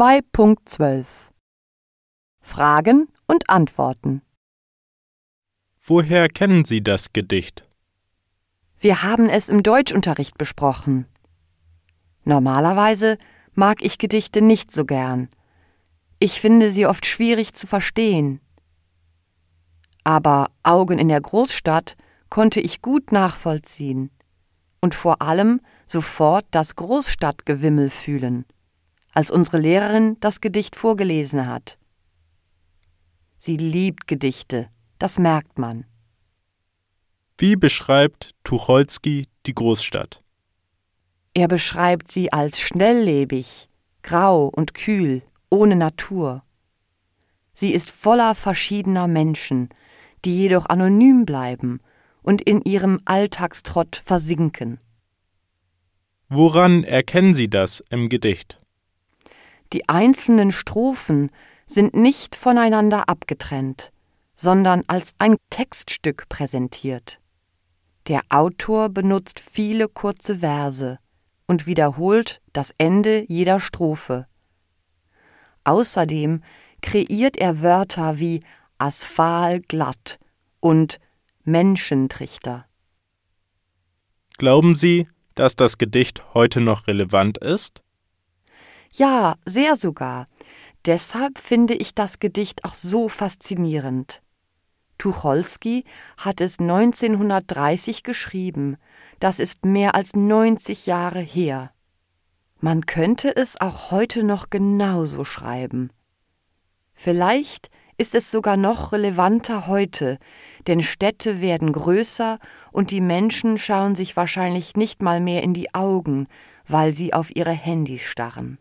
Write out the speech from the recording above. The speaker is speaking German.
2.12 Fragen und Antworten Woher kennen Sie das Gedicht? Wir haben es im Deutschunterricht besprochen. Normalerweise mag ich Gedichte nicht so gern. Ich finde sie oft schwierig zu verstehen. Aber Augen in der Großstadt konnte ich gut nachvollziehen und vor allem sofort das Großstadtgewimmel fühlen, als unsere Lehrerin das Gedicht vorgelesen hat. Sie liebt Gedichte, das merkt man. Wie beschreibt Tucholsky die Großstadt? Er beschreibt sie als schnelllebig, grau und kühl, ohne Natur. Sie ist voller verschiedener Menschen, die jedoch anonym bleiben und in ihrem Alltagstrott versinken. Woran erkennen Sie das im Gedicht? Die einzelnen Strophen sind nicht voneinander abgetrennt, sondern als ein Textstück präsentiert. Der Autor benutzt viele kurze Verse und wiederholt das Ende jeder Strophe. Außerdem kreiert er Wörter wie asphalglatt und Menschentrichter. Glauben Sie, dass das Gedicht heute noch relevant ist? Ja, sehr sogar. Deshalb finde ich das Gedicht auch so faszinierend. Tucholsky hat es 1930 geschrieben. Das ist mehr als 90 Jahre her. Man könnte es auch heute noch genauso schreiben. Vielleicht ist es sogar noch relevanter heute, denn Städte werden größer und die Menschen schauen sich wahrscheinlich nicht mal mehr in die Augen, weil sie auf ihre Handys starren.